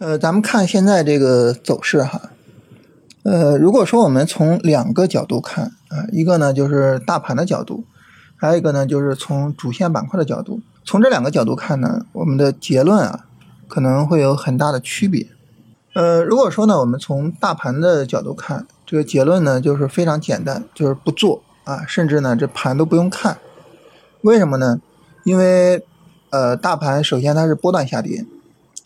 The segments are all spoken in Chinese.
呃，咱们看现在这个走势哈，呃，如果说我们从两个角度看啊，一个呢就是大盘的角度，还有一个呢就是从主线板块的角度。从这两个角度看呢，我们的结论啊可能会有很大的区别。呃，如果说呢我们从大盘的角度看，这个结论呢就是非常简单，就是不做啊，甚至呢这盘都不用看。为什么呢？因为呃大盘首先它是波段下跌。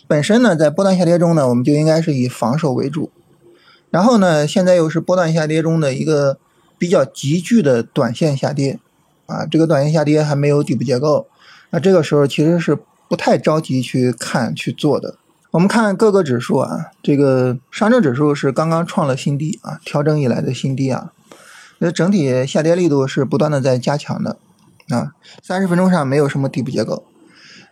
本身呢，在波段下跌中呢，我们就应该是以防守为主。然后呢，现在又是波段下跌中的一个比较急剧的短线下跌，啊，这个短线下跌还没有底部结构，那这个时候其实是不太着急去看去做的。我们看各个指数啊，这个上证指数是刚刚创了新低啊，调整以来的新低啊，那整体下跌力度是不断的在加强的啊，三十分钟上没有什么底部结构。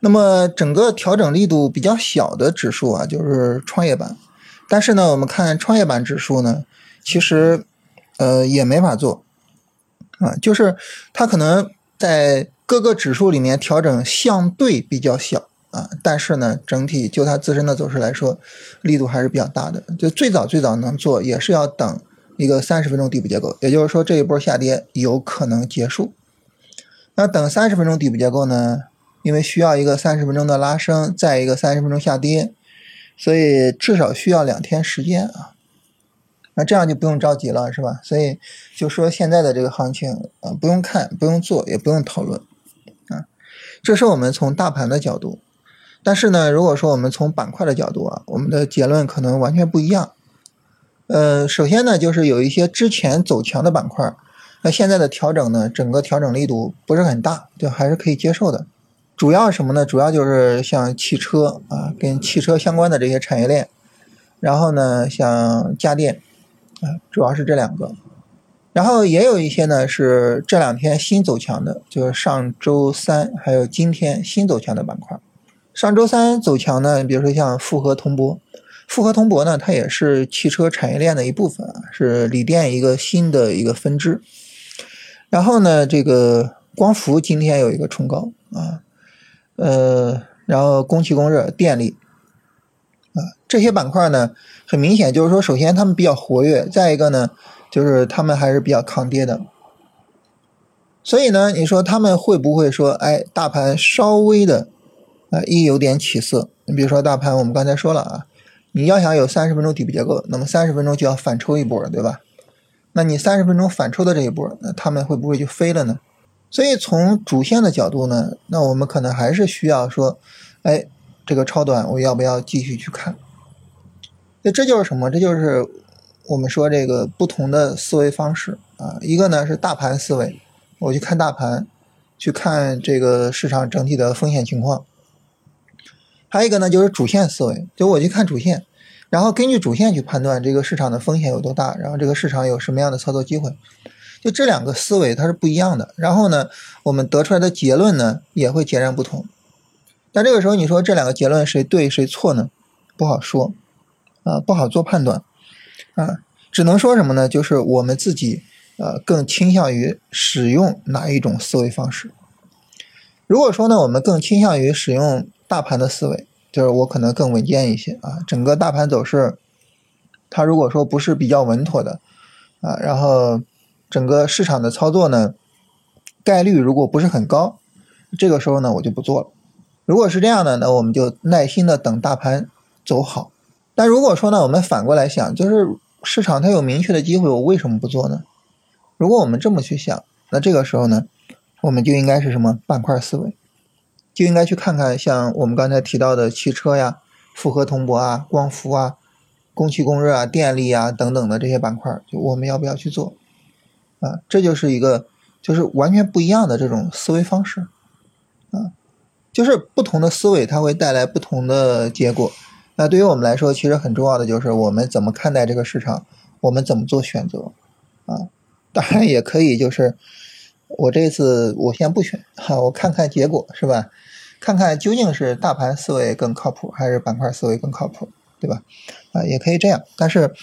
那么整个调整力度比较小的指数啊，就是创业板。但是呢，我们看创业板指数呢，其实呃也没法做啊，就是它可能在各个指数里面调整相对比较小啊，但是呢，整体就它自身的走势来说，力度还是比较大的。就最早最早能做，也是要等一个三十分钟底部结构，也就是说这一波下跌有可能结束。那等三十分钟底部结构呢？因为需要一个三十分钟的拉升，再一个三十分钟下跌，所以至少需要两天时间啊。那这样就不用着急了，是吧？所以就说现在的这个行情啊，不用看，不用做，也不用讨论啊。这是我们从大盘的角度，但是呢，如果说我们从板块的角度啊，我们的结论可能完全不一样。呃，首先呢，就是有一些之前走强的板块，那现在的调整呢，整个调整力度不是很大，就还是可以接受的。主要什么呢？主要就是像汽车啊，跟汽车相关的这些产业链，然后呢，像家电啊，主要是这两个。然后也有一些呢是这两天新走强的，就是上周三还有今天新走强的板块。上周三走强呢，比如说像复合铜箔，复合铜箔呢，它也是汽车产业链的一部分啊，是锂电一个新的一个分支。然后呢，这个光伏今天有一个冲高啊。呃，然后供气供热、电力啊这些板块呢，很明显就是说，首先他们比较活跃，再一个呢，就是他们还是比较抗跌的。所以呢，你说他们会不会说，哎，大盘稍微的啊一有点起色？你比如说大盘，我们刚才说了啊，你要想有三十分钟底部结构，那么三十分钟就要反抽一波，对吧？那你三十分钟反抽的这一波，那他们会不会就飞了呢？所以从主线的角度呢，那我们可能还是需要说，哎，这个超短我要不要继续去看？那这就是什么？这就是我们说这个不同的思维方式啊。一个呢是大盘思维，我去看大盘，去看这个市场整体的风险情况；还有一个呢就是主线思维，就我去看主线，然后根据主线去判断这个市场的风险有多大，然后这个市场有什么样的操作机会。就这两个思维它是不一样的，然后呢，我们得出来的结论呢也会截然不同。但这个时候你说这两个结论谁对谁错呢？不好说，啊，不好做判断，啊，只能说什么呢？就是我们自己呃更倾向于使用哪一种思维方式。如果说呢，我们更倾向于使用大盘的思维，就是我可能更稳健一些啊。整个大盘走势，它如果说不是比较稳妥的啊，然后。整个市场的操作呢，概率如果不是很高，这个时候呢我就不做了。如果是这样的，那我们就耐心的等大盘走好。但如果说呢，我们反过来想，就是市场它有明确的机会，我为什么不做呢？如果我们这么去想，那这个时候呢，我们就应该是什么板块思维，就应该去看看像我们刚才提到的汽车呀、复合铜箔啊、光伏啊、供气供热啊、电力啊等等的这些板块，就我们要不要去做？啊，这就是一个，就是完全不一样的这种思维方式，啊，就是不同的思维，它会带来不同的结果。那对于我们来说，其实很重要的就是我们怎么看待这个市场，我们怎么做选择，啊，当然也可以就是我这次我先不选，哈，我看看结果是吧？看看究竟是大盘思维更靠谱，还是板块思维更靠谱，对吧？啊，也可以这样。但是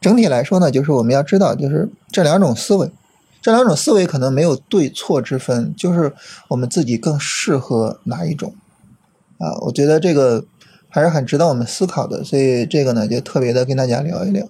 整体来说呢，就是我们要知道，就是这两种思维。这两种思维可能没有对错之分，就是我们自己更适合哪一种啊？我觉得这个还是很值得我们思考的。所以这个呢，就特别的跟大家聊一聊。